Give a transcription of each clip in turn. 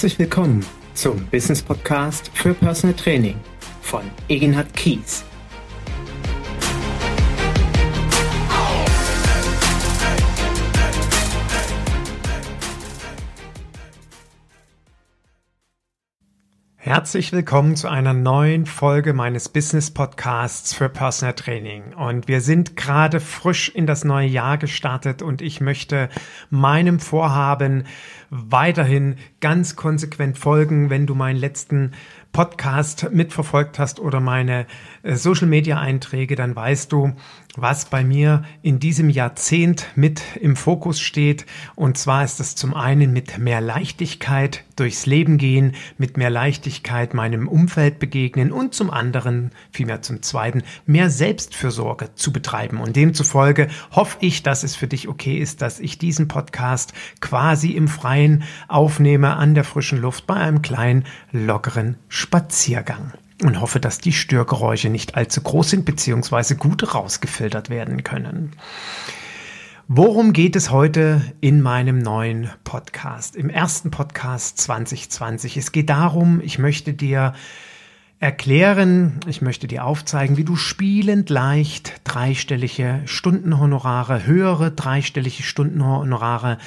Herzlich willkommen zum Business Podcast für Personal Training von Egenhard Kies. Herzlich willkommen zu einer neuen Folge meines Business Podcasts für Personal Training. Und wir sind gerade frisch in das neue Jahr gestartet und ich möchte meinem Vorhaben weiterhin ganz konsequent folgen. Wenn du meinen letzten Podcast mitverfolgt hast oder meine äh, Social Media Einträge, dann weißt du, was bei mir in diesem Jahrzehnt mit im Fokus steht. Und zwar ist es zum einen mit mehr Leichtigkeit durchs Leben gehen, mit mehr Leichtigkeit meinem Umfeld begegnen und zum anderen, vielmehr zum zweiten, mehr Selbstfürsorge zu betreiben. Und demzufolge hoffe ich, dass es für dich okay ist, dass ich diesen Podcast quasi im Freien aufnehme, an der frischen Luft, bei einem kleinen, lockeren Spaziergang und hoffe, dass die Störgeräusche nicht allzu groß sind bzw. gut rausgefiltert werden können. Worum geht es heute in meinem neuen Podcast? Im ersten Podcast 2020. Es geht darum, ich möchte dir erklären, ich möchte dir aufzeigen, wie du spielend leicht dreistellige Stundenhonorare, höhere dreistellige Stundenhonorare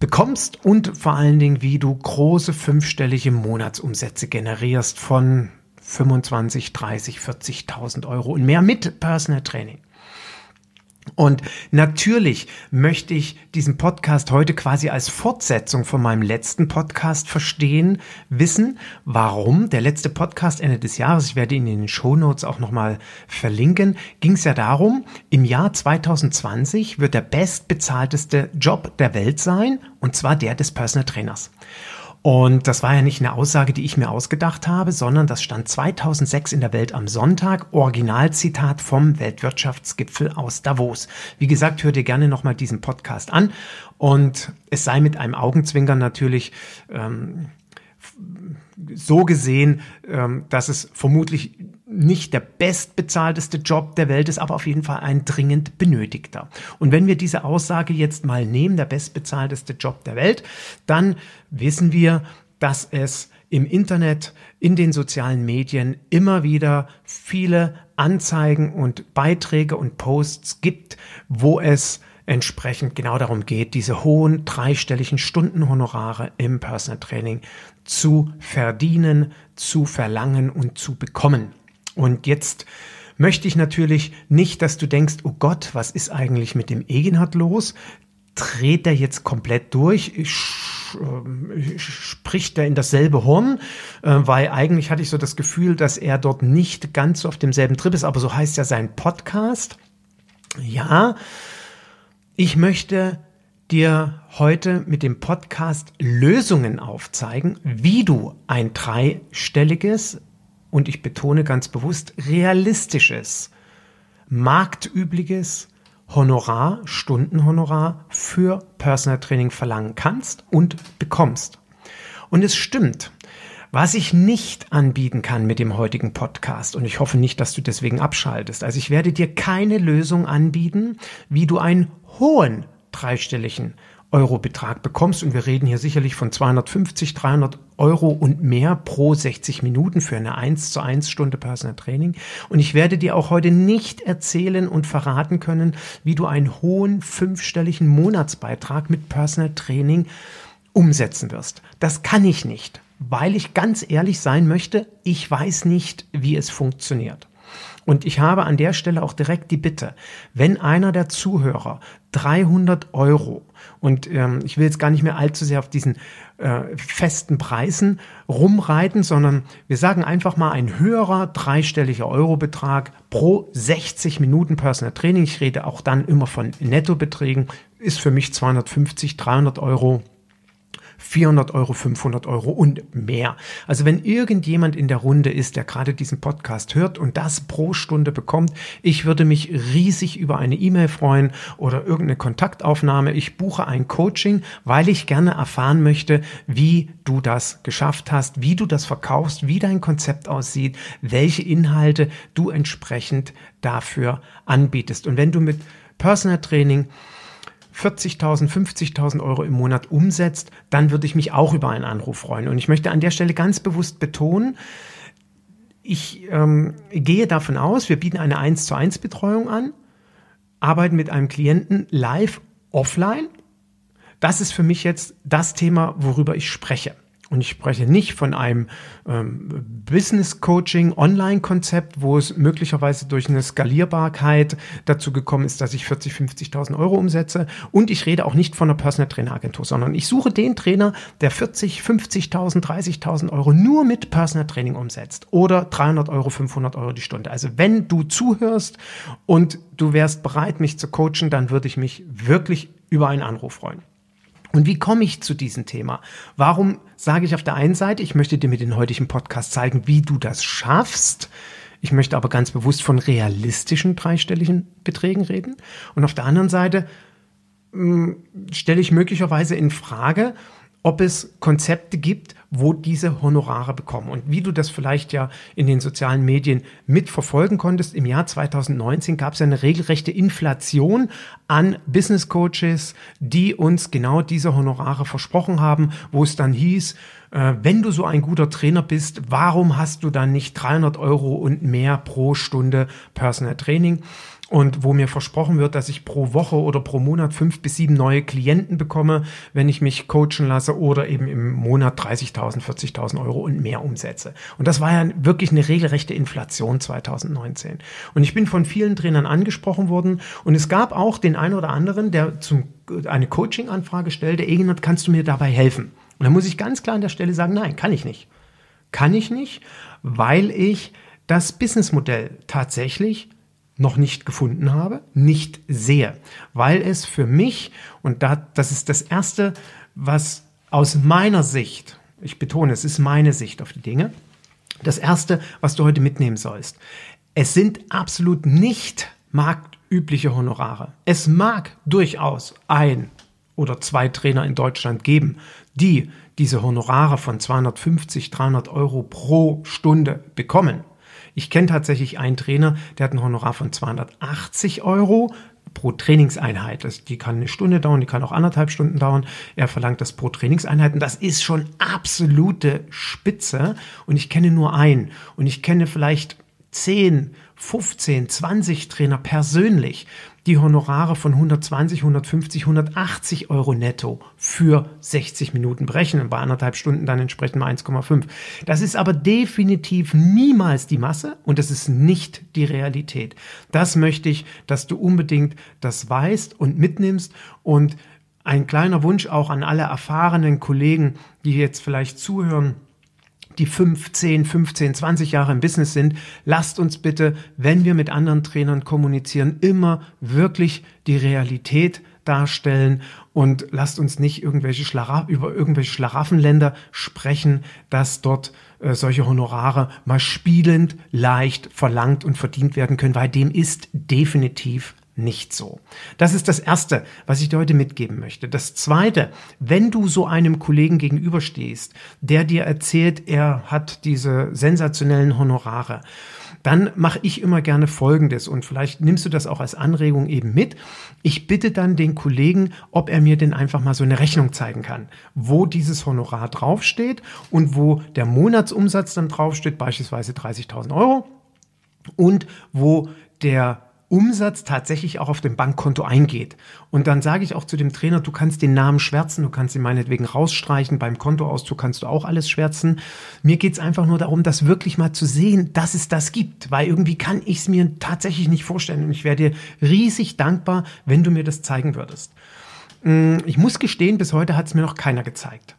bekommst und vor allen Dingen, wie du große fünfstellige Monatsumsätze generierst von 25, 30, 40.000 Euro und mehr mit Personal Training. Und natürlich möchte ich diesen Podcast heute quasi als Fortsetzung von meinem letzten Podcast verstehen, wissen, warum der letzte Podcast Ende des Jahres, ich werde ihn in den Show Notes auch nochmal verlinken, ging es ja darum, im Jahr 2020 wird der bestbezahlteste Job der Welt sein, und zwar der des Personal Trainers. Und das war ja nicht eine Aussage, die ich mir ausgedacht habe, sondern das stand 2006 in der Welt am Sonntag, Originalzitat vom Weltwirtschaftsgipfel aus Davos. Wie gesagt, hört ihr gerne nochmal diesen Podcast an und es sei mit einem Augenzwinkern natürlich ähm, so gesehen, ähm, dass es vermutlich nicht der bestbezahlteste Job der Welt ist, aber auf jeden Fall ein dringend benötigter. Und wenn wir diese Aussage jetzt mal nehmen, der bestbezahlteste Job der Welt, dann wissen wir, dass es im Internet, in den sozialen Medien immer wieder viele Anzeigen und Beiträge und Posts gibt, wo es entsprechend genau darum geht, diese hohen dreistelligen Stundenhonorare im Personal Training zu verdienen, zu verlangen und zu bekommen. Und jetzt möchte ich natürlich nicht, dass du denkst, oh Gott, was ist eigentlich mit dem Egenhard los? Dreht er jetzt komplett durch? Äh, spricht er in dasselbe Horn? Äh, weil eigentlich hatte ich so das Gefühl, dass er dort nicht ganz auf demselben Trip ist, aber so heißt ja sein Podcast. Ja, ich möchte dir heute mit dem Podcast Lösungen aufzeigen, wie du ein dreistelliges und ich betone ganz bewusst realistisches, marktübliches Honorar, Stundenhonorar für Personal Training verlangen kannst und bekommst. Und es stimmt, was ich nicht anbieten kann mit dem heutigen Podcast, und ich hoffe nicht, dass du deswegen abschaltest, also ich werde dir keine Lösung anbieten, wie du einen hohen dreistelligen Euro-Betrag bekommst. Und wir reden hier sicherlich von 250, 300 Euro und mehr pro 60 Minuten für eine 1 zu 1 Stunde Personal Training. Und ich werde dir auch heute nicht erzählen und verraten können, wie du einen hohen fünfstelligen Monatsbeitrag mit Personal Training umsetzen wirst. Das kann ich nicht, weil ich ganz ehrlich sein möchte, ich weiß nicht, wie es funktioniert. Und ich habe an der Stelle auch direkt die Bitte, wenn einer der Zuhörer 300 Euro und ähm, ich will jetzt gar nicht mehr allzu sehr auf diesen äh, festen Preisen rumreiten, sondern wir sagen einfach mal ein höherer dreistelliger Eurobetrag pro 60 Minuten Personal Training. Ich rede auch dann immer von Nettobeträgen, ist für mich 250, 300 Euro 400 Euro, 500 Euro und mehr. Also wenn irgendjemand in der Runde ist, der gerade diesen Podcast hört und das pro Stunde bekommt, ich würde mich riesig über eine E-Mail freuen oder irgendeine Kontaktaufnahme. Ich buche ein Coaching, weil ich gerne erfahren möchte, wie du das geschafft hast, wie du das verkaufst, wie dein Konzept aussieht, welche Inhalte du entsprechend dafür anbietest. Und wenn du mit Personal Training 40.000, 50.000 Euro im Monat umsetzt, dann würde ich mich auch über einen Anruf freuen. Und ich möchte an der Stelle ganz bewusst betonen, ich ähm, gehe davon aus, wir bieten eine 1 zu 1 Betreuung an, arbeiten mit einem Klienten live offline. Das ist für mich jetzt das Thema, worüber ich spreche. Und ich spreche nicht von einem ähm, Business Coaching Online-Konzept, wo es möglicherweise durch eine Skalierbarkeit dazu gekommen ist, dass ich 40, 50.000 Euro umsetze. Und ich rede auch nicht von einer Personal Trainer Agentur, sondern ich suche den Trainer, der 40, 50.000, 30.000 Euro nur mit Personal Training umsetzt oder 300 Euro, 500 Euro die Stunde. Also wenn du zuhörst und du wärst bereit, mich zu coachen, dann würde ich mich wirklich über einen Anruf freuen. Und wie komme ich zu diesem Thema? Warum sage ich auf der einen Seite, ich möchte dir mit dem heutigen Podcast zeigen, wie du das schaffst. Ich möchte aber ganz bewusst von realistischen dreistelligen Beträgen reden. Und auf der anderen Seite mh, hm, stelle ich möglicherweise in Frage, ob es Konzepte gibt, wo diese Honorare bekommen. Und wie du das vielleicht ja in den sozialen Medien mitverfolgen konntest, im Jahr 2019 gab es eine regelrechte Inflation an Business Coaches, die uns genau diese Honorare versprochen haben, wo es dann hieß, äh, wenn du so ein guter Trainer bist, warum hast du dann nicht 300 Euro und mehr pro Stunde Personal Training? Und wo mir versprochen wird, dass ich pro Woche oder pro Monat fünf bis sieben neue Klienten bekomme, wenn ich mich coachen lasse oder eben im Monat 30.000, 40.000 Euro und mehr umsetze. Und das war ja wirklich eine regelrechte Inflation 2019. Und ich bin von vielen Trainern angesprochen worden und es gab auch den einen oder anderen, der zum, eine Coaching-Anfrage stellte, Egenert, kannst du mir dabei helfen? Und da muss ich ganz klar an der Stelle sagen, nein, kann ich nicht. Kann ich nicht, weil ich das Businessmodell tatsächlich noch nicht gefunden habe, nicht sehe, weil es für mich, und da, das ist das Erste, was aus meiner Sicht, ich betone, es ist meine Sicht auf die Dinge, das Erste, was du heute mitnehmen sollst. Es sind absolut nicht marktübliche Honorare. Es mag durchaus ein oder zwei Trainer in Deutschland geben, die diese Honorare von 250, 300 Euro pro Stunde bekommen. Ich kenne tatsächlich einen Trainer, der hat ein Honorar von 280 Euro pro Trainingseinheit. Das, die kann eine Stunde dauern, die kann auch anderthalb Stunden dauern. Er verlangt das pro Trainingseinheit und das ist schon absolute Spitze. Und ich kenne nur einen. Und ich kenne vielleicht 10, 15, 20 Trainer persönlich, die Honorare von 120, 150, 180 Euro netto für 60 Minuten berechnen, bei anderthalb Stunden dann entsprechend mal 1,5. Das ist aber definitiv niemals die Masse und das ist nicht die Realität. Das möchte ich, dass du unbedingt das weißt und mitnimmst und ein kleiner Wunsch auch an alle erfahrenen Kollegen, die jetzt vielleicht zuhören, die 15, 15, 20 Jahre im Business sind, lasst uns bitte, wenn wir mit anderen Trainern kommunizieren, immer wirklich die Realität darstellen und lasst uns nicht irgendwelche Schlara über irgendwelche Schlaraffenländer sprechen, dass dort äh, solche Honorare mal spielend leicht verlangt und verdient werden können, weil dem ist definitiv nicht so. Das ist das Erste, was ich dir heute mitgeben möchte. Das Zweite, wenn du so einem Kollegen gegenüberstehst, der dir erzählt, er hat diese sensationellen Honorare, dann mache ich immer gerne Folgendes und vielleicht nimmst du das auch als Anregung eben mit. Ich bitte dann den Kollegen, ob er mir denn einfach mal so eine Rechnung zeigen kann, wo dieses Honorar draufsteht und wo der Monatsumsatz dann draufsteht, beispielsweise 30.000 Euro und wo der Umsatz tatsächlich auch auf dem Bankkonto eingeht. Und dann sage ich auch zu dem Trainer, du kannst den Namen schwärzen, du kannst ihn meinetwegen rausstreichen, beim Kontoauszug kannst du auch alles schwärzen. Mir geht's einfach nur darum, das wirklich mal zu sehen, dass es das gibt, weil irgendwie kann ich es mir tatsächlich nicht vorstellen. Und ich wäre dir riesig dankbar, wenn du mir das zeigen würdest. Mm, ich muss gestehen, bis heute hat es mir noch keiner gezeigt.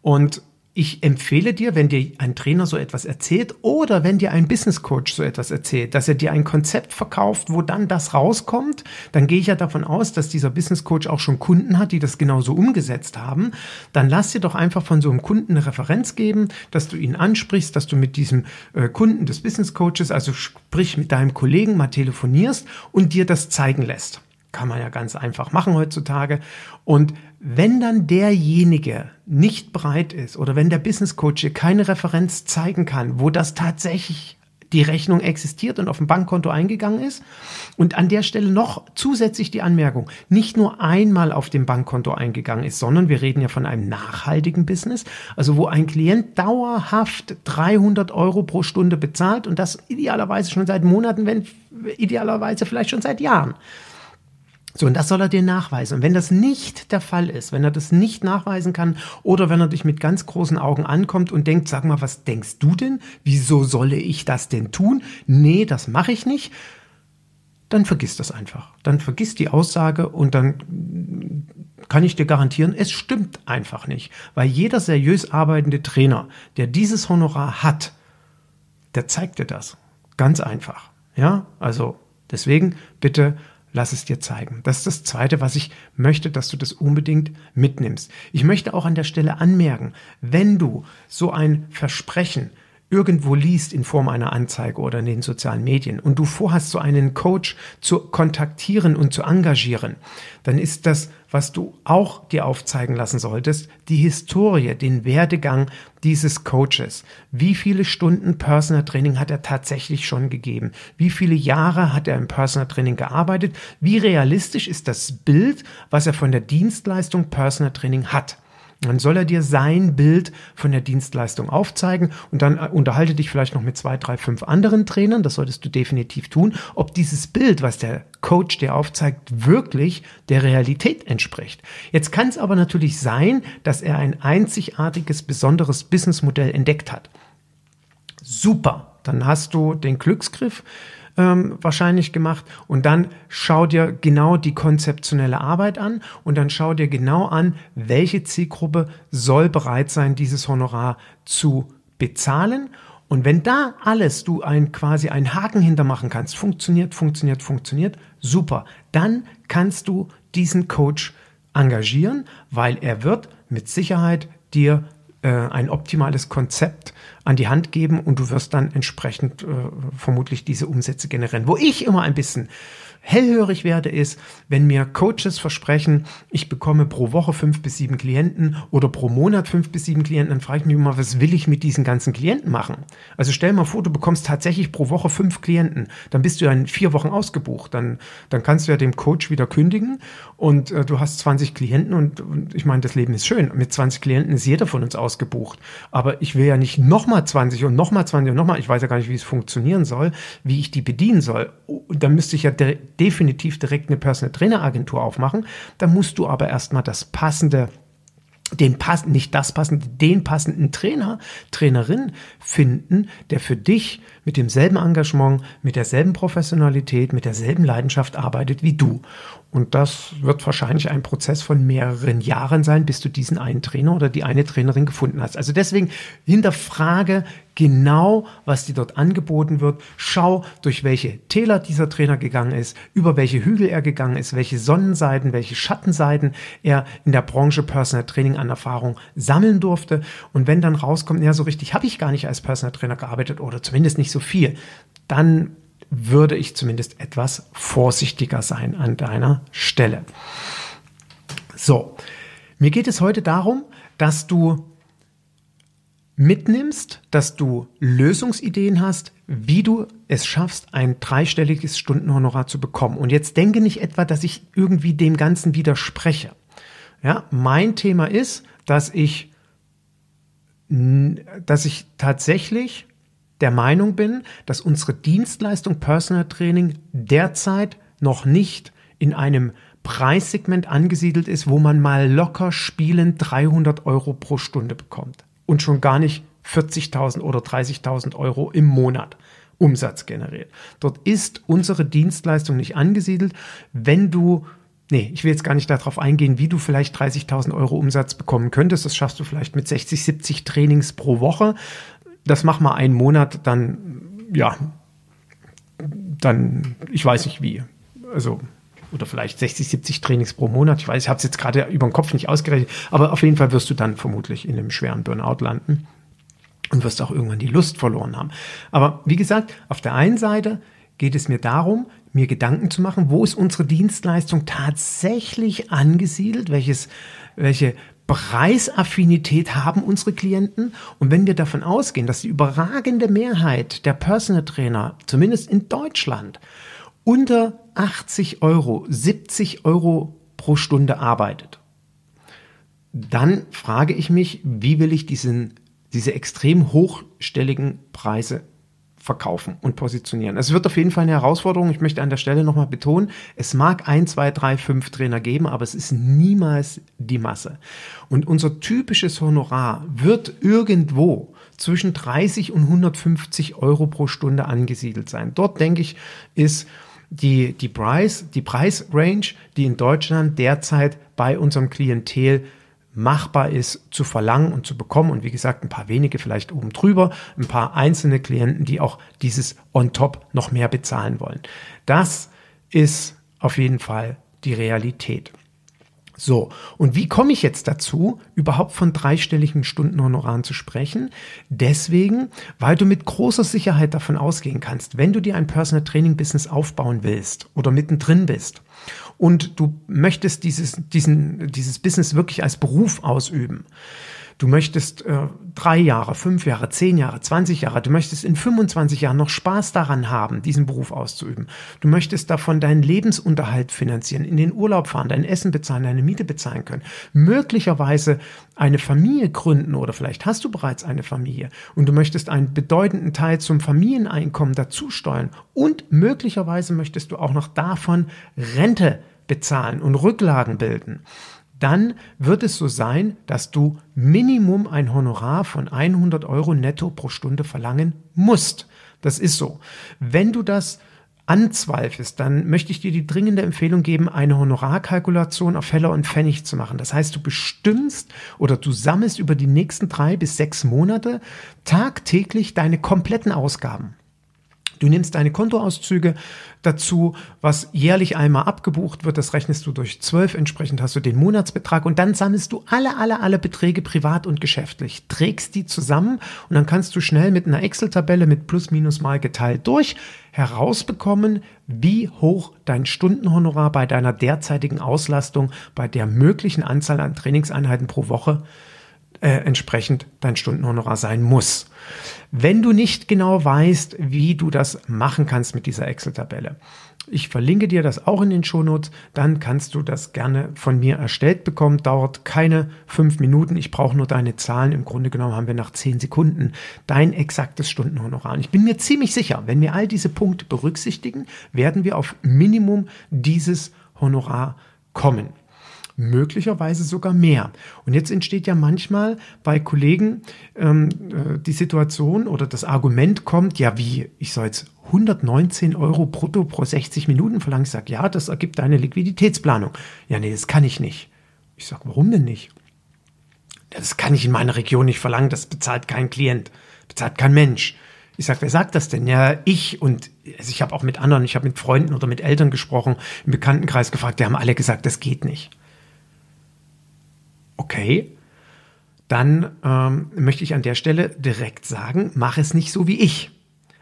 Und ich empfehle dir, wenn dir ein Trainer so etwas erzählt oder wenn dir ein Business Coach so etwas erzählt, dass er dir ein Konzept verkauft, wo dann das rauskommt, dann gehe ich ja davon aus, dass dieser Business Coach auch schon Kunden hat, die das genauso umgesetzt haben. Dann lass dir doch einfach von so einem Kunden eine Referenz geben, dass du ihn ansprichst, dass du mit diesem äh, Kunden des Business Coaches, also sprich mit deinem Kollegen mal telefonierst und dir das zeigen lässt. Kann man ja ganz einfach machen heutzutage. Und wenn dann derjenige nicht bereit ist oder wenn der Business Coach keine Referenz zeigen kann, wo das tatsächlich die Rechnung existiert und auf dem Bankkonto eingegangen ist. Und an der Stelle noch zusätzlich die Anmerkung, nicht nur einmal auf dem Bankkonto eingegangen ist, sondern wir reden ja von einem nachhaltigen Business, also wo ein Klient dauerhaft 300 Euro pro Stunde bezahlt und das idealerweise schon seit Monaten, wenn idealerweise vielleicht schon seit Jahren. So, und das soll er dir nachweisen. Und wenn das nicht der Fall ist, wenn er das nicht nachweisen kann oder wenn er dich mit ganz großen Augen ankommt und denkt, sag mal, was denkst du denn? Wieso solle ich das denn tun? Nee, das mache ich nicht. Dann vergiss das einfach. Dann vergiss die Aussage und dann kann ich dir garantieren, es stimmt einfach nicht. Weil jeder seriös arbeitende Trainer, der dieses Honorar hat, der zeigt dir das. Ganz einfach. Ja, also deswegen bitte lass es dir zeigen. Das ist das Zweite, was ich möchte, dass du das unbedingt mitnimmst. Ich möchte auch an der Stelle anmerken, wenn du so ein Versprechen irgendwo liest in Form einer Anzeige oder in den sozialen Medien und du vorhast, so einen Coach zu kontaktieren und zu engagieren, dann ist das, was du auch dir aufzeigen lassen solltest, die Historie, den Werdegang dieses Coaches. Wie viele Stunden Personal Training hat er tatsächlich schon gegeben? Wie viele Jahre hat er im Personal Training gearbeitet? Wie realistisch ist das Bild, was er von der Dienstleistung Personal Training hat? Dann soll er dir sein Bild von der Dienstleistung aufzeigen und dann äh, unterhalte dich vielleicht noch mit zwei, drei, fünf anderen Trainern, das solltest du definitiv tun, ob dieses Bild, was der Coach dir aufzeigt, wirklich der Realität entspricht. Jetzt kann es aber natürlich sein, dass er ein einzigartiges, besonderes Businessmodell entdeckt hat. Super, dann hast du den Glücksgriff ähm, wahrscheinlich gemacht. Und dann schau dir genau die konzeptionelle Arbeit an und dann schau dir genau an, welche Zielgruppe soll bereit sein, dieses Honorar zu bezahlen. Und wenn da alles du ein quasi einen Haken hintermachen kannst, funktioniert, funktioniert, funktioniert, super, dann kannst du diesen Coach engagieren, weil er wird mit Sicherheit dir äh, ein optimales Konzept an die Hand geben und du wirst dann entsprechend äh, vermutlich diese Umsätze generieren. Wo ich immer ein bisschen hellhörig werde, ist, wenn mir Coaches versprechen, ich bekomme pro Woche fünf bis sieben Klienten oder pro Monat fünf bis sieben Klienten, dann frage ich mich immer, was will ich mit diesen ganzen Klienten machen? Also stell mal vor, du bekommst tatsächlich pro Woche fünf Klienten, dann bist du ja in vier Wochen ausgebucht, dann, dann kannst du ja dem Coach wieder kündigen und äh, du hast 20 Klienten und, und ich meine, das Leben ist schön. Mit 20 Klienten ist jeder von uns ausgebucht. Aber ich will ja nicht nochmal 20 und nochmal 20 und nochmal, ich weiß ja gar nicht, wie es funktionieren soll, wie ich die bedienen soll. Und dann müsste ich ja definitiv direkt eine Personal Trainer Agentur aufmachen. Da musst du aber erstmal das passende den passen, nicht das passende, den passenden Trainer, Trainerin finden, der für dich mit demselben Engagement, mit derselben Professionalität, mit derselben Leidenschaft arbeitet wie du. Und das wird wahrscheinlich ein Prozess von mehreren Jahren sein, bis du diesen einen Trainer oder die eine Trainerin gefunden hast. Also deswegen hinterfrage genau, was dir dort angeboten wird. Schau, durch welche Täler dieser Trainer gegangen ist, über welche Hügel er gegangen ist, welche Sonnenseiten, welche Schattenseiten er in der Branche Personal Training an Erfahrung sammeln durfte. Und wenn dann rauskommt, ja, so richtig habe ich gar nicht als Personal Trainer gearbeitet oder zumindest nicht so viel, dann würde ich zumindest etwas vorsichtiger sein an deiner Stelle. So, mir geht es heute darum, dass du mitnimmst, dass du Lösungsideen hast, wie du es schaffst, ein dreistelliges Stundenhonorar zu bekommen. Und jetzt denke nicht etwa, dass ich irgendwie dem Ganzen widerspreche. Ja, mein Thema ist, dass ich, dass ich tatsächlich der Meinung bin, dass unsere Dienstleistung Personal Training derzeit noch nicht in einem Preissegment angesiedelt ist, wo man mal locker spielend 300 Euro pro Stunde bekommt und schon gar nicht 40.000 oder 30.000 Euro im Monat Umsatz generiert. Dort ist unsere Dienstleistung nicht angesiedelt. Wenn du Nee, ich will jetzt gar nicht darauf eingehen, wie du vielleicht 30.000 Euro Umsatz bekommen könntest. Das schaffst du vielleicht mit 60, 70 Trainings pro Woche das mach mal einen Monat, dann, ja, dann, ich weiß nicht wie. Also, oder vielleicht 60, 70 Trainings pro Monat. Ich weiß, ich habe es jetzt gerade über den Kopf nicht ausgerechnet, aber auf jeden Fall wirst du dann vermutlich in einem schweren Burnout landen und wirst auch irgendwann die Lust verloren haben. Aber wie gesagt, auf der einen Seite geht es mir darum, mir Gedanken zu machen, wo ist unsere Dienstleistung tatsächlich angesiedelt, welches, welche Preisaffinität haben unsere Klienten. Und wenn wir davon ausgehen, dass die überragende Mehrheit der Personal Trainer, zumindest in Deutschland, unter 80 Euro, 70 Euro pro Stunde arbeitet, dann frage ich mich, wie will ich diesen, diese extrem hochstelligen Preise verkaufen und positionieren. Es wird auf jeden Fall eine Herausforderung. Ich möchte an der Stelle nochmal betonen, es mag ein, zwei, drei, fünf Trainer geben, aber es ist niemals die Masse. Und unser typisches Honorar wird irgendwo zwischen 30 und 150 Euro pro Stunde angesiedelt sein. Dort, denke ich, ist die, die Preis, die Preisrange, die in Deutschland derzeit bei unserem Klientel machbar ist zu verlangen und zu bekommen. Und wie gesagt, ein paar wenige vielleicht oben drüber, ein paar einzelne Klienten, die auch dieses on top noch mehr bezahlen wollen. Das ist auf jeden Fall die Realität. So, und wie komme ich jetzt dazu, überhaupt von dreistelligen Stundenhonoraren zu sprechen? Deswegen, weil du mit großer Sicherheit davon ausgehen kannst, wenn du dir ein Personal Training Business aufbauen willst oder mittendrin bist und du möchtest dieses, diesen, dieses Business wirklich als Beruf ausüben, Du möchtest äh, drei Jahre, fünf Jahre, zehn Jahre, 20 Jahre, du möchtest in 25 Jahren noch Spaß daran haben, diesen Beruf auszuüben. Du möchtest davon deinen Lebensunterhalt finanzieren, in den Urlaub fahren, dein Essen bezahlen, deine Miete bezahlen können. Möglicherweise eine Familie gründen oder vielleicht hast du bereits eine Familie und du möchtest einen bedeutenden Teil zum Familieneinkommen dazusteuern und möglicherweise möchtest du auch noch davon Rente bezahlen und Rücklagen bilden dann wird es so sein, dass du Minimum ein Honorar von 100 Euro netto pro Stunde verlangen musst. Das ist so. Wenn du das anzweifelst, dann möchte ich dir die dringende Empfehlung geben, eine Honorarkalkulation auf Heller und Pfennig zu machen. Das heißt, du bestimmst oder du sammelst über die nächsten drei bis sechs Monate tagtäglich deine kompletten Ausgaben. Du nimmst deine Kontoauszüge dazu, was jährlich einmal abgebucht wird, das rechnest du durch zwölf, entsprechend hast du den Monatsbetrag. Und dann sammelst du alle, alle, alle Beträge privat und geschäftlich, trägst die zusammen. Und dann kannst du schnell mit einer Excel-Tabelle mit plus minus mal geteilt durch herausbekommen, wie hoch dein Stundenhonorar bei deiner derzeitigen Auslastung, bei der möglichen Anzahl an Trainingseinheiten pro Woche äh, entsprechend dein Stundenhonorar sein muss. Wenn du nicht genau weißt, wie du das machen kannst mit dieser Excel-Tabelle, ich verlinke dir das auch in den Shownotes, dann kannst du das gerne von mir erstellt bekommen. Dauert keine fünf Minuten. Ich brauche nur deine Zahlen. Im Grunde genommen haben wir nach zehn Sekunden dein exaktes Stundenhonorar. Und ich bin mir ziemlich sicher, wenn wir all diese Punkte berücksichtigen, werden wir auf Minimum dieses Honorar kommen möglicherweise sogar mehr. Und jetzt entsteht ja manchmal bei Kollegen ähm, äh, die Situation oder das Argument kommt, ja wie, ich soll jetzt 119 Euro brutto pro 60 Minuten verlangen. Ich sage, ja, das ergibt eine Liquiditätsplanung. Ja, nee, das kann ich nicht. Ich sage, warum denn nicht? Ja, das kann ich in meiner Region nicht verlangen, das bezahlt kein Klient, bezahlt kein Mensch. Ich sage, wer sagt das denn? Ja, ich und also ich habe auch mit anderen, ich habe mit Freunden oder mit Eltern gesprochen, im Bekanntenkreis gefragt, die haben alle gesagt, das geht nicht okay, dann ähm, möchte ich an der Stelle direkt sagen, mach es nicht so wie ich.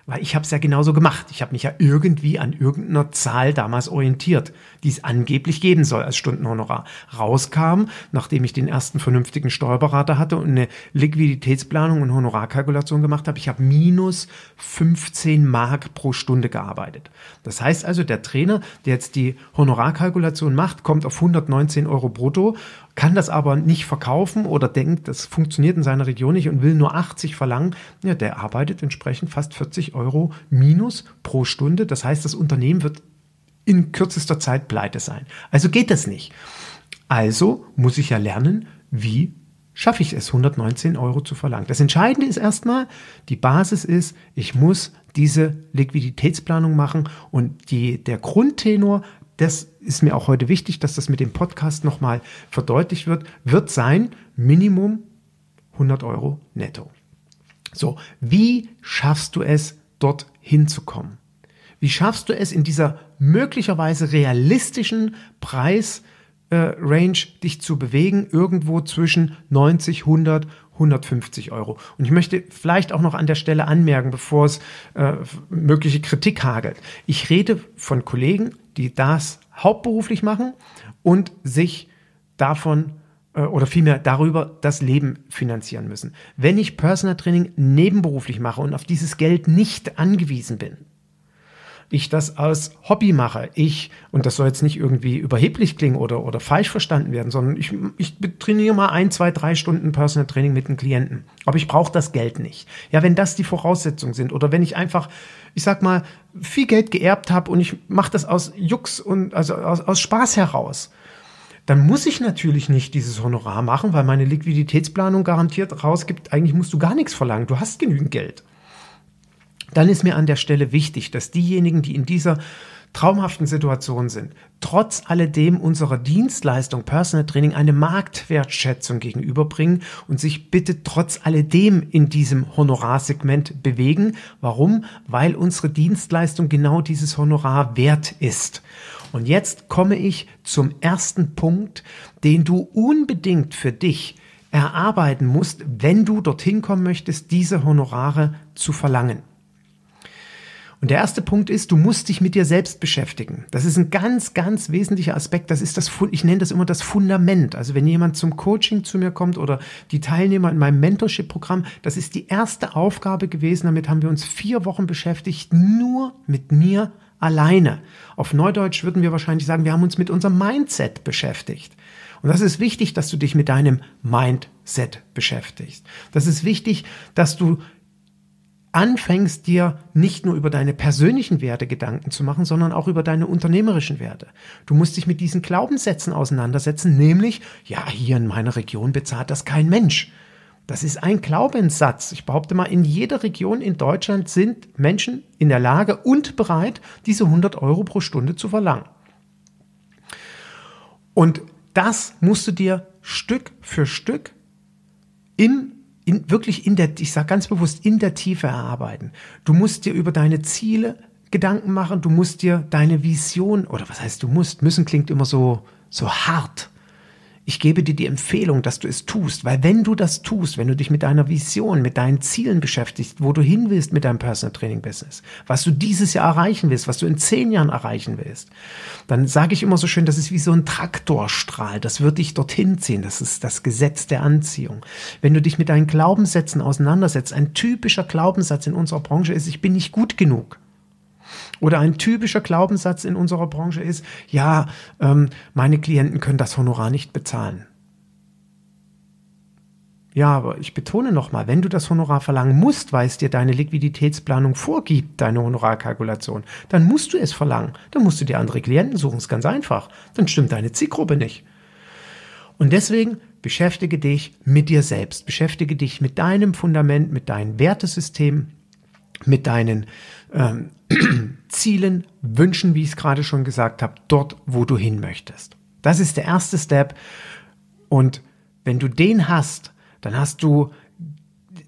Weil ich habe es ja genauso gemacht. Ich habe mich ja irgendwie an irgendeiner Zahl damals orientiert, die es angeblich geben soll als Stundenhonorar. Rauskam, nachdem ich den ersten vernünftigen Steuerberater hatte und eine Liquiditätsplanung und Honorarkalkulation gemacht habe, ich habe minus 15 Mark pro Stunde gearbeitet. Das heißt also, der Trainer, der jetzt die Honorarkalkulation macht, kommt auf 119 Euro brutto kann das aber nicht verkaufen oder denkt, das funktioniert in seiner Region nicht und will nur 80 verlangen, ja, der arbeitet entsprechend fast 40 Euro minus pro Stunde. Das heißt, das Unternehmen wird in kürzester Zeit pleite sein. Also geht das nicht. Also muss ich ja lernen, wie schaffe ich es, 119 Euro zu verlangen. Das Entscheidende ist erstmal, die Basis ist, ich muss diese Liquiditätsplanung machen und die, der Grundtenor das ist mir auch heute wichtig, dass das mit dem Podcast nochmal verdeutlicht wird, wird sein Minimum 100 Euro netto. So, wie schaffst du es, dort hinzukommen? Wie schaffst du es in dieser möglicherweise realistischen Preisrange, äh, dich zu bewegen, irgendwo zwischen 90, 100, 150 Euro. Und ich möchte vielleicht auch noch an der Stelle anmerken, bevor es äh, mögliche Kritik hagelt. Ich rede von Kollegen, die das hauptberuflich machen und sich davon äh, oder vielmehr darüber das Leben finanzieren müssen. Wenn ich Personal Training nebenberuflich mache und auf dieses Geld nicht angewiesen bin, ich das als Hobby mache, ich, und das soll jetzt nicht irgendwie überheblich klingen oder, oder falsch verstanden werden, sondern ich, ich trainiere mal ein, zwei, drei Stunden Personal Training mit einem Klienten. Aber ich brauche das Geld nicht. Ja, wenn das die Voraussetzungen sind oder wenn ich einfach, ich sag mal, viel Geld geerbt habe und ich mache das aus Jux und also aus, aus Spaß heraus, dann muss ich natürlich nicht dieses Honorar machen, weil meine Liquiditätsplanung garantiert rausgibt, eigentlich musst du gar nichts verlangen, du hast genügend Geld dann ist mir an der Stelle wichtig, dass diejenigen, die in dieser traumhaften Situation sind, trotz alledem unserer Dienstleistung Personal Training eine Marktwertschätzung gegenüberbringen und sich bitte trotz alledem in diesem Honorarsegment bewegen. Warum? Weil unsere Dienstleistung genau dieses Honorar wert ist. Und jetzt komme ich zum ersten Punkt, den du unbedingt für dich erarbeiten musst, wenn du dorthin kommen möchtest, diese Honorare zu verlangen. Und der erste Punkt ist, du musst dich mit dir selbst beschäftigen. Das ist ein ganz, ganz wesentlicher Aspekt. Das ist das, ich nenne das immer das Fundament. Also wenn jemand zum Coaching zu mir kommt oder die Teilnehmer in meinem Mentorship-Programm, das ist die erste Aufgabe gewesen. Damit haben wir uns vier Wochen beschäftigt, nur mit mir alleine. Auf Neudeutsch würden wir wahrscheinlich sagen, wir haben uns mit unserem Mindset beschäftigt. Und das ist wichtig, dass du dich mit deinem Mindset beschäftigst. Das ist wichtig, dass du anfängst dir nicht nur über deine persönlichen Werte Gedanken zu machen, sondern auch über deine unternehmerischen Werte. Du musst dich mit diesen Glaubenssätzen auseinandersetzen, nämlich, ja, hier in meiner Region bezahlt das kein Mensch. Das ist ein Glaubenssatz. Ich behaupte mal, in jeder Region in Deutschland sind Menschen in der Lage und bereit, diese 100 Euro pro Stunde zu verlangen. Und das musst du dir Stück für Stück im in, wirklich in der, ich sage ganz bewusst, in der Tiefe erarbeiten. Du musst dir über deine Ziele Gedanken machen, du musst dir deine Vision, oder was heißt du musst, müssen klingt immer so, so hart. Ich gebe dir die Empfehlung, dass du es tust, weil wenn du das tust, wenn du dich mit deiner Vision, mit deinen Zielen beschäftigst, wo du hin willst mit deinem Personal Training Business, was du dieses Jahr erreichen willst, was du in zehn Jahren erreichen willst, dann sage ich immer so schön, das ist wie so ein Traktorstrahl, das wird dich dorthin ziehen, das ist das Gesetz der Anziehung. Wenn du dich mit deinen Glaubenssätzen auseinandersetzt, ein typischer Glaubenssatz in unserer Branche ist, ich bin nicht gut genug. Oder ein typischer Glaubenssatz in unserer Branche ist, ja, ähm, meine Klienten können das Honorar nicht bezahlen. Ja, aber ich betone nochmal, wenn du das Honorar verlangen musst, weil es dir deine Liquiditätsplanung vorgibt, deine Honorarkalkulation, dann musst du es verlangen. Dann musst du dir andere Klienten suchen, ist ganz einfach. Dann stimmt deine Zielgruppe nicht. Und deswegen beschäftige dich mit dir selbst, beschäftige dich mit deinem Fundament, mit deinem Wertesystem, mit deinen ähm, Zielen, Wünschen, wie ich es gerade schon gesagt habe, dort, wo du hin möchtest. Das ist der erste Step. Und wenn du den hast, dann hast du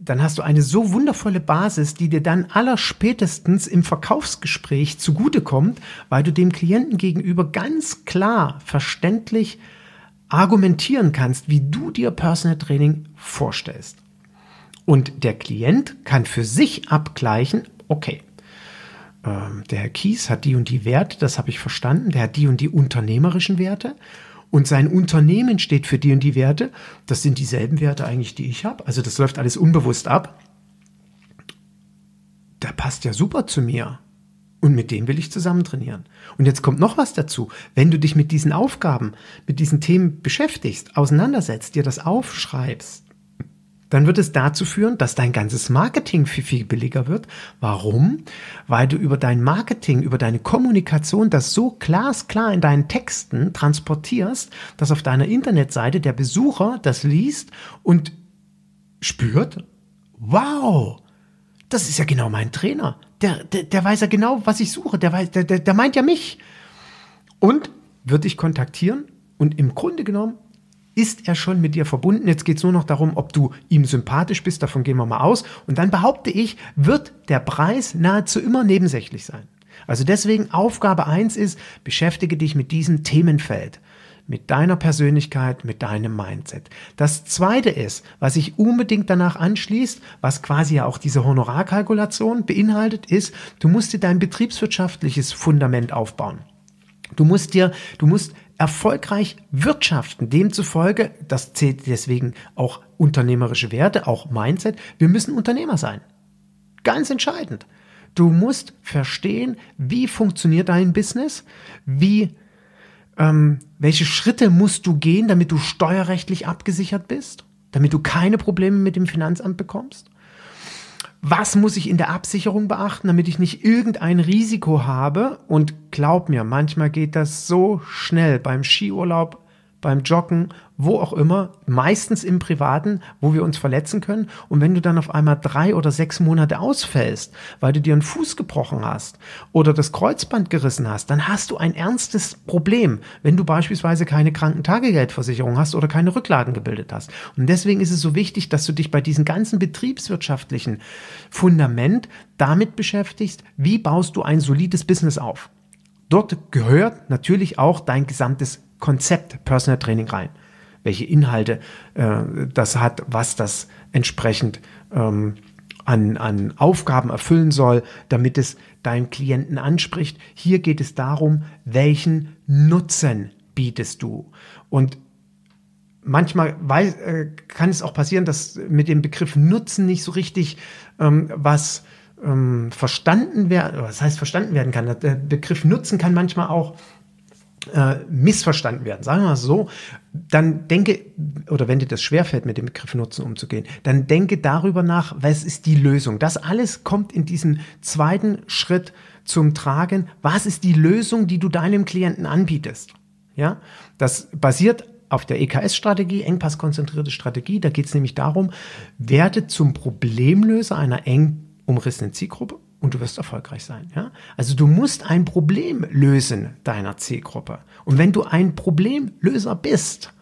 dann hast du eine so wundervolle Basis, die dir dann allerspätestens im Verkaufsgespräch zugutekommt, weil du dem Klienten gegenüber ganz klar, verständlich argumentieren kannst, wie du dir Personal Training vorstellst. Und der Klient kann für sich abgleichen, okay, ähm, der Herr Kies hat die und die Werte, das habe ich verstanden, der hat die und die unternehmerischen Werte und sein Unternehmen steht für die und die Werte, das sind dieselben Werte eigentlich, die ich habe, also das läuft alles unbewusst ab. Der passt ja super zu mir. Und mit dem will ich zusammen trainieren. Und jetzt kommt noch was dazu. Wenn du dich mit diesen Aufgaben, mit diesen Themen beschäftigst, auseinandersetzt, dir das aufschreibst, dann wird es dazu führen, dass dein ganzes Marketing viel, viel billiger wird. Warum? Weil du über dein Marketing, über deine Kommunikation das so glasklar in deinen Texten transportierst, dass auf deiner Internetseite der Besucher das liest und spürt, wow, das ist ja genau mein Trainer. Der, der, der weiß ja genau, was ich suche. Der, weiß, der, der, der meint ja mich. Und wird dich kontaktieren und im Grunde genommen ist er schon mit dir verbunden. Jetzt geht es nur noch darum, ob du ihm sympathisch bist, davon gehen wir mal aus. Und dann behaupte ich, wird der Preis nahezu immer nebensächlich sein. Also deswegen Aufgabe eins ist, beschäftige dich mit diesem Themenfeld, mit deiner Persönlichkeit, mit deinem Mindset. Das zweite ist, was sich unbedingt danach anschließt, was quasi ja auch diese Honorarkalkulation beinhaltet, ist, du musst dir dein betriebswirtschaftliches Fundament aufbauen. Du musst dir, du musst erfolgreich wirtschaften. Demzufolge, das zählt deswegen auch unternehmerische Werte, auch Mindset, wir müssen Unternehmer sein. Ganz entscheidend. Du musst verstehen, wie funktioniert dein Business, wie, ähm, welche Schritte musst du gehen, damit du steuerrechtlich abgesichert bist, damit du keine Probleme mit dem Finanzamt bekommst. Was muss ich in der Absicherung beachten, damit ich nicht irgendein Risiko habe? Und glaub mir, manchmal geht das so schnell beim Skiurlaub, beim Joggen, wo auch immer, meistens im Privaten, wo wir uns verletzen können. Und wenn du dann auf einmal drei oder sechs Monate ausfällst, weil du dir einen Fuß gebrochen hast oder das Kreuzband gerissen hast, dann hast du ein ernstes Problem, wenn du beispielsweise keine Krankentagegeldversicherung hast oder keine Rücklagen gebildet hast. Und deswegen ist es so wichtig, dass du dich bei diesem ganzen betriebswirtschaftlichen Fundament damit beschäftigst, wie baust du ein solides Business auf. Dort gehört natürlich auch dein gesamtes Konzept Personal Training rein. Welche Inhalte äh, das hat, was das entsprechend ähm, an, an Aufgaben erfüllen soll, damit es deinen Klienten anspricht. Hier geht es darum, welchen Nutzen bietest du. Und manchmal weiß, äh, kann es auch passieren, dass mit dem Begriff Nutzen nicht so richtig ähm, was ähm, verstanden werden, was heißt verstanden werden kann. Der Begriff Nutzen kann manchmal auch äh, missverstanden werden, sagen wir mal so, dann denke, oder wenn dir das schwerfällt, mit dem Begriff Nutzen umzugehen, dann denke darüber nach, was ist die Lösung. Das alles kommt in diesem zweiten Schritt zum Tragen. Was ist die Lösung, die du deinem Klienten anbietest? Ja, das basiert auf der EKS-Strategie, engpasskonzentrierte Strategie. Da geht es nämlich darum, werde zum Problemlöser einer eng umrissenen Zielgruppe und du wirst erfolgreich sein. Ja? Also du musst ein Problem lösen deiner Zielgruppe. Und wenn du ein Problemlöser bist,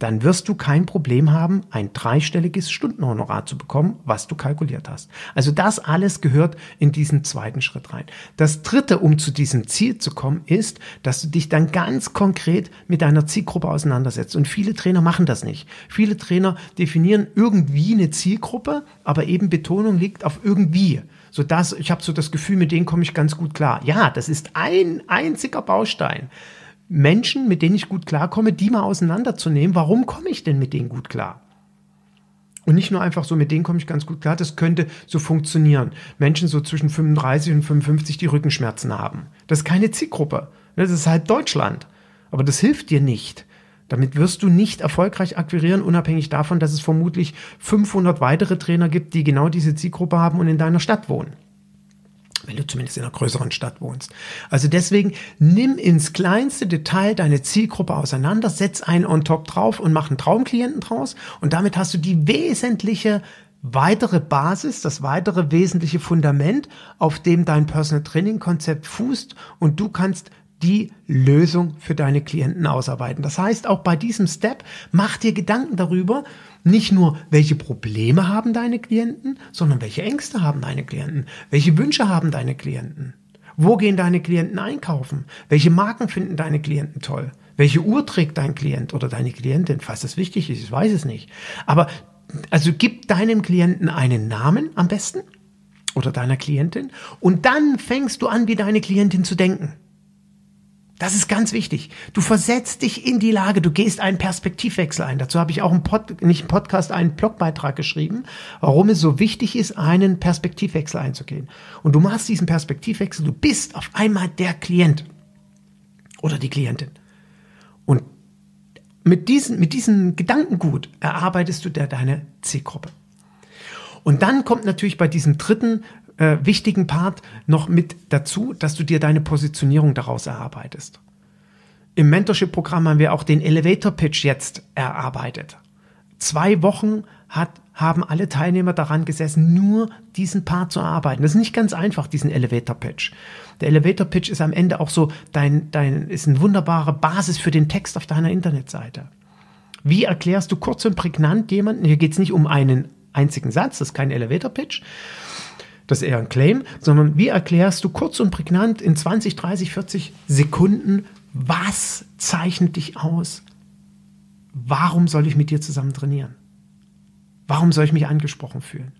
dann wirst du kein Problem haben, ein dreistelliges Stundenhonorar zu bekommen, was du kalkuliert hast. Also das alles gehört in diesen zweiten Schritt rein. Das dritte, um zu diesem Ziel zu kommen, ist, dass du dich dann ganz konkret mit deiner Zielgruppe auseinandersetzt. Und viele Trainer machen das nicht. Viele Trainer definieren irgendwie eine Zielgruppe, aber eben Betonung liegt auf irgendwie so dass ich habe so das Gefühl, mit denen komme ich ganz gut klar. Ja, das ist ein einziger Baustein. Menschen, mit denen ich gut klarkomme, die mal auseinanderzunehmen. Warum komme ich denn mit denen gut klar? Und nicht nur einfach so, mit denen komme ich ganz gut klar, das könnte so funktionieren. Menschen so zwischen 35 und 55, die Rückenschmerzen haben. Das ist keine Zielgruppe. Das ist halt Deutschland. Aber das hilft dir nicht. Damit wirst du nicht erfolgreich akquirieren, unabhängig davon, dass es vermutlich 500 weitere Trainer gibt, die genau diese Zielgruppe haben und in deiner Stadt wohnen. Wenn du zumindest in einer größeren Stadt wohnst. Also deswegen nimm ins kleinste Detail deine Zielgruppe auseinander, setz einen on top drauf und mach einen Traumklienten draus. Und damit hast du die wesentliche weitere Basis, das weitere wesentliche Fundament, auf dem dein Personal Training Konzept fußt und du kannst die Lösung für deine Klienten ausarbeiten. Das heißt, auch bei diesem Step mach dir Gedanken darüber, nicht nur, welche Probleme haben deine Klienten, sondern welche Ängste haben deine Klienten, welche Wünsche haben deine Klienten. Wo gehen deine Klienten einkaufen? Welche Marken finden deine Klienten toll? Welche Uhr trägt dein Klient oder deine Klientin? Falls das wichtig ist, ich weiß es nicht. Aber also gib deinem Klienten einen Namen am besten oder deiner Klientin und dann fängst du an, wie deine Klientin zu denken. Das ist ganz wichtig. Du versetzt dich in die Lage, du gehst einen Perspektivwechsel ein. Dazu habe ich auch einen Pod, nicht einen Podcast, einen Blogbeitrag geschrieben, warum es so wichtig ist, einen Perspektivwechsel einzugehen. Und du machst diesen Perspektivwechsel, du bist auf einmal der Klient oder die Klientin. Und mit diesem, mit diesem Gedankengut erarbeitest du dir deine Zielgruppe. Und dann kommt natürlich bei diesem dritten äh, wichtigen Part noch mit dazu, dass du dir deine Positionierung daraus erarbeitest. Im Mentorship-Programm haben wir auch den Elevator-Pitch jetzt erarbeitet. Zwei Wochen hat, haben alle Teilnehmer daran gesessen, nur diesen Part zu erarbeiten. Das ist nicht ganz einfach, diesen Elevator-Pitch. Der Elevator-Pitch ist am Ende auch so dein, dein, ist eine wunderbare Basis für den Text auf deiner Internetseite. Wie erklärst du kurz und prägnant jemanden? Hier geht es nicht um einen einzigen Satz, das ist kein Elevator-Pitch, das ist eher ein Claim, sondern wie erklärst du kurz und prägnant in 20, 30, 40 Sekunden, was zeichnet dich aus? Warum soll ich mit dir zusammen trainieren? Warum soll ich mich angesprochen fühlen?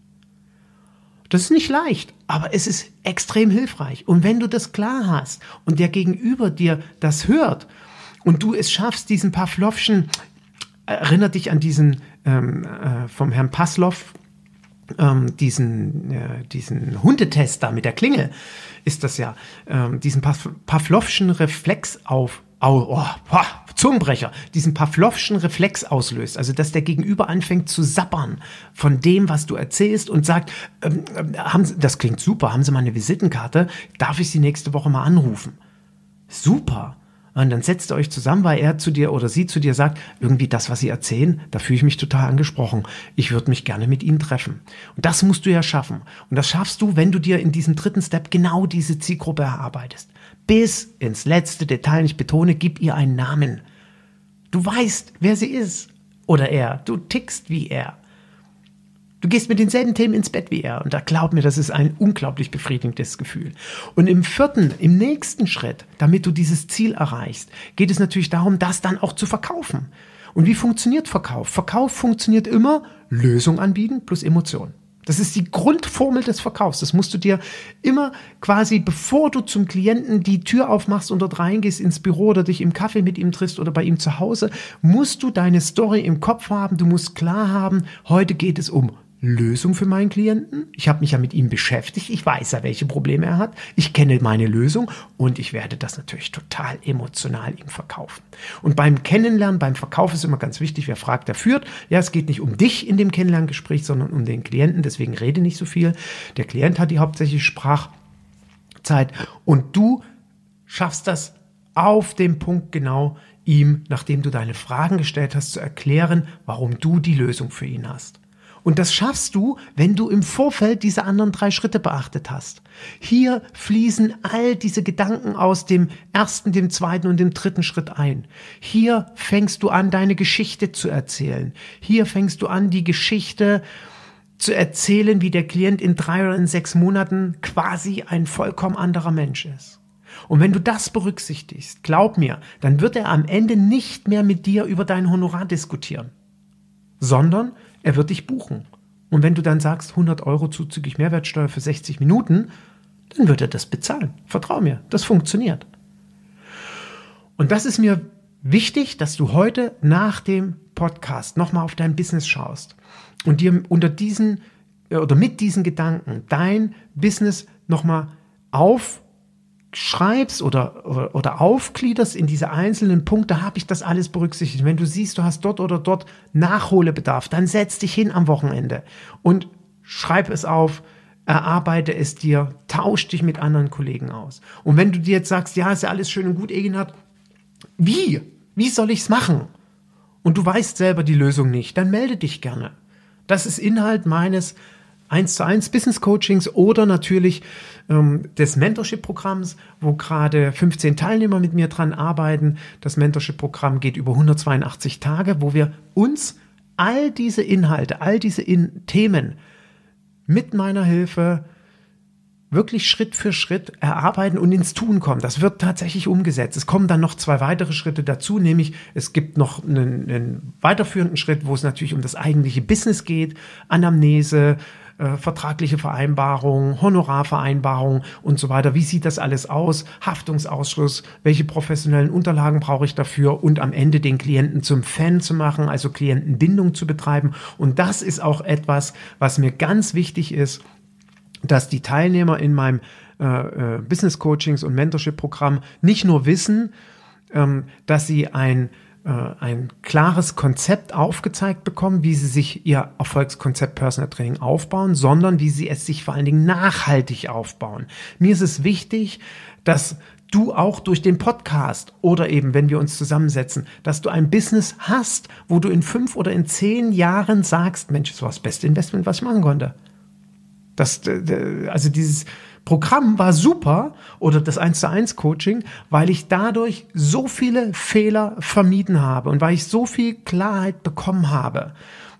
Das ist nicht leicht, aber es ist extrem hilfreich. Und wenn du das klar hast und der Gegenüber dir das hört und du es schaffst, diesen Pavlovschen, erinnert dich an diesen ähm, äh, vom Herrn Paslow, ähm, diesen, äh, diesen Hundetest da mit der Klinge, ist das ja, ähm, diesen Pavlovschen Reflex auf, oh, oh, oh, Zungenbrecher, diesen Pavlovschen Reflex auslöst, also dass der Gegenüber anfängt zu sappern von dem, was du erzählst und sagt, ähm, äh, haben Sie, das klingt super, haben Sie mal eine Visitenkarte, darf ich Sie nächste Woche mal anrufen? Super. Und dann setzt ihr euch zusammen, weil er zu dir oder sie zu dir sagt, irgendwie das, was sie erzählen, da fühle ich mich total angesprochen. Ich würde mich gerne mit ihnen treffen. Und das musst du ja schaffen. Und das schaffst du, wenn du dir in diesem dritten Step genau diese Zielgruppe erarbeitest. Bis ins letzte Detail, ich betone, gib ihr einen Namen. Du weißt, wer sie ist. Oder er. Du tickst wie er. Du gehst mit denselben Themen ins Bett wie er. Und da glaub mir, das ist ein unglaublich befriedigendes Gefühl. Und im vierten, im nächsten Schritt, damit du dieses Ziel erreichst, geht es natürlich darum, das dann auch zu verkaufen. Und wie funktioniert Verkauf? Verkauf funktioniert immer Lösung anbieten plus Emotion. Das ist die Grundformel des Verkaufs. Das musst du dir immer quasi, bevor du zum Klienten die Tür aufmachst und dort reingehst ins Büro oder dich im Kaffee mit ihm triffst oder bei ihm zu Hause, musst du deine Story im Kopf haben. Du musst klar haben, heute geht es um Lösung für meinen Klienten. Ich habe mich ja mit ihm beschäftigt. Ich weiß ja, welche Probleme er hat. Ich kenne meine Lösung und ich werde das natürlich total emotional ihm verkaufen. Und beim Kennenlernen, beim Verkauf ist immer ganz wichtig, wer fragt, der führt. Ja, es geht nicht um dich in dem Kennenlerngespräch, sondern um den Klienten. Deswegen rede nicht so viel. Der Klient hat die hauptsächliche Sprachzeit und du schaffst das auf dem Punkt genau, ihm, nachdem du deine Fragen gestellt hast, zu erklären, warum du die Lösung für ihn hast. Und das schaffst du, wenn du im Vorfeld diese anderen drei Schritte beachtet hast. Hier fließen all diese Gedanken aus dem ersten, dem zweiten und dem dritten Schritt ein. Hier fängst du an, deine Geschichte zu erzählen. Hier fängst du an, die Geschichte zu erzählen, wie der Klient in drei oder in sechs Monaten quasi ein vollkommen anderer Mensch ist. Und wenn du das berücksichtigst, glaub mir, dann wird er am Ende nicht mehr mit dir über dein Honorar diskutieren, sondern er wird dich buchen. Und wenn du dann sagst, 100 Euro zuzüglich Mehrwertsteuer für 60 Minuten, dann wird er das bezahlen. Vertrau mir, das funktioniert. Und das ist mir wichtig, dass du heute nach dem Podcast nochmal auf dein Business schaust und dir unter diesen äh, oder mit diesen Gedanken dein Business nochmal auf schreibst oder, oder, oder aufgliederst in diese einzelnen Punkte, habe ich das alles berücksichtigt. Wenn du siehst, du hast dort oder dort Nachholbedarf, dann setz dich hin am Wochenende und schreib es auf, erarbeite es dir, tausch dich mit anderen Kollegen aus. Und wenn du dir jetzt sagst, ja, ist ja alles schön und gut, Egenhard, wie? Wie soll ich's machen? Und du weißt selber die Lösung nicht, dann melde dich gerne. Das ist Inhalt meines 1 zu 1 Business Coachings oder natürlich ähm, des Mentorship-Programms, wo gerade 15 Teilnehmer mit mir dran arbeiten. Das Mentorship-Programm geht über 182 Tage, wo wir uns all diese Inhalte, all diese In Themen mit meiner Hilfe wirklich Schritt für Schritt erarbeiten und ins Tun kommen. Das wird tatsächlich umgesetzt. Es kommen dann noch zwei weitere Schritte dazu, nämlich es gibt noch einen, einen weiterführenden Schritt, wo es natürlich um das eigentliche Business geht, Anamnese, äh, vertragliche Vereinbarungen, Honorarvereinbarungen und so weiter. Wie sieht das alles aus? Haftungsausschuss, welche professionellen Unterlagen brauche ich dafür und am Ende den Klienten zum Fan zu machen, also Klientenbindung zu betreiben. Und das ist auch etwas, was mir ganz wichtig ist, dass die Teilnehmer in meinem äh, äh, Business Coachings und Mentorship Programm nicht nur wissen, ähm, dass sie ein äh, ein klares Konzept aufgezeigt bekommen, wie sie sich ihr Erfolgskonzept Personal Training aufbauen, sondern wie sie es sich vor allen Dingen nachhaltig aufbauen. Mir ist es wichtig, dass du auch durch den Podcast oder eben, wenn wir uns zusammensetzen, dass du ein Business hast, wo du in fünf oder in zehn Jahren sagst, Mensch, das war das beste Investment, was ich machen konnte. Das, also dieses, Programm war super oder das 1 zu 1 Coaching, weil ich dadurch so viele Fehler vermieden habe und weil ich so viel Klarheit bekommen habe,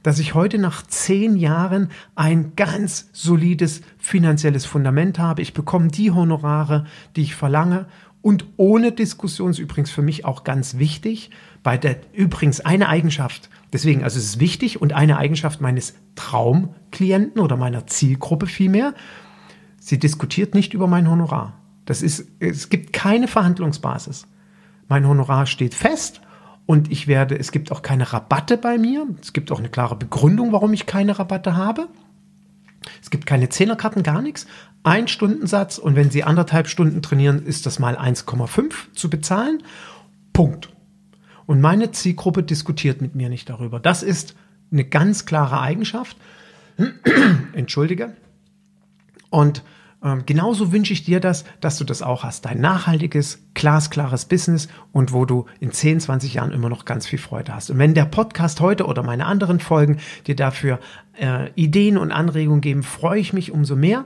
dass ich heute nach zehn Jahren ein ganz solides finanzielles Fundament habe. Ich bekomme die Honorare, die ich verlange und ohne Diskussion ist übrigens für mich auch ganz wichtig, bei der übrigens eine Eigenschaft, deswegen, also es ist wichtig und eine Eigenschaft meines Traumklienten oder meiner Zielgruppe vielmehr, Sie diskutiert nicht über mein Honorar. Das ist, es gibt keine Verhandlungsbasis. mein Honorar steht fest und ich werde, es gibt auch keine Rabatte bei mir. Es gibt auch eine klare Begründung, warum ich keine Rabatte habe. Es gibt keine Zehnerkarten, gar nichts. Ein Stundensatz und wenn Sie anderthalb Stunden trainieren, ist das mal 1,5 zu bezahlen. Punkt. Und meine Zielgruppe diskutiert mit mir nicht darüber. Das ist eine ganz klare Eigenschaft. Entschuldige. Und ähm, genauso wünsche ich dir das, dass du das auch hast. Dein nachhaltiges, glasklares Business und wo du in 10, 20 Jahren immer noch ganz viel Freude hast. Und wenn der Podcast heute oder meine anderen Folgen dir dafür äh, Ideen und Anregungen geben, freue ich mich umso mehr.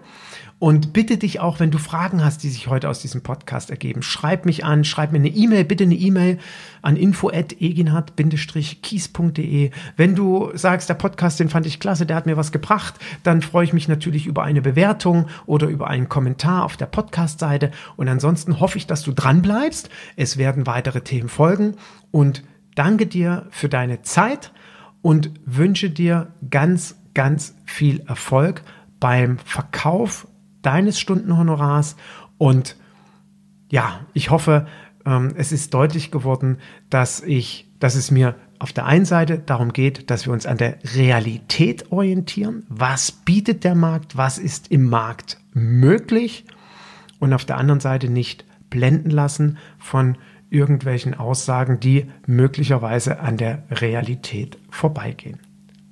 Und bitte dich auch, wenn du Fragen hast, die sich heute aus diesem Podcast ergeben, schreib mich an, schreib mir eine E-Mail, bitte eine E-Mail an info@eginhard-kies.de. Wenn du sagst, der Podcast, den fand ich klasse, der hat mir was gebracht, dann freue ich mich natürlich über eine Bewertung oder über einen Kommentar auf der Podcast-Seite. Und ansonsten hoffe ich, dass du dran bleibst. Es werden weitere Themen folgen und danke dir für deine Zeit und wünsche dir ganz, ganz viel Erfolg beim Verkauf deines Stundenhonorars. Und ja, ich hoffe, ähm, es ist deutlich geworden, dass ich, dass es mir auf der einen Seite darum geht, dass wir uns an der Realität orientieren. Was bietet der Markt? Was ist im Markt möglich? Und auf der anderen Seite nicht blenden lassen von irgendwelchen Aussagen, die möglicherweise an der Realität vorbeigehen.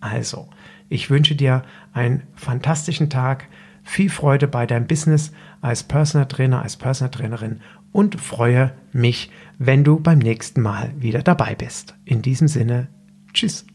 Also, ich wünsche dir einen fantastischen Tag viel Freude bei deinem Business als Personal Trainer, als Personal Trainerin und freue mich, wenn du beim nächsten Mal wieder dabei bist. In diesem Sinne, tschüss.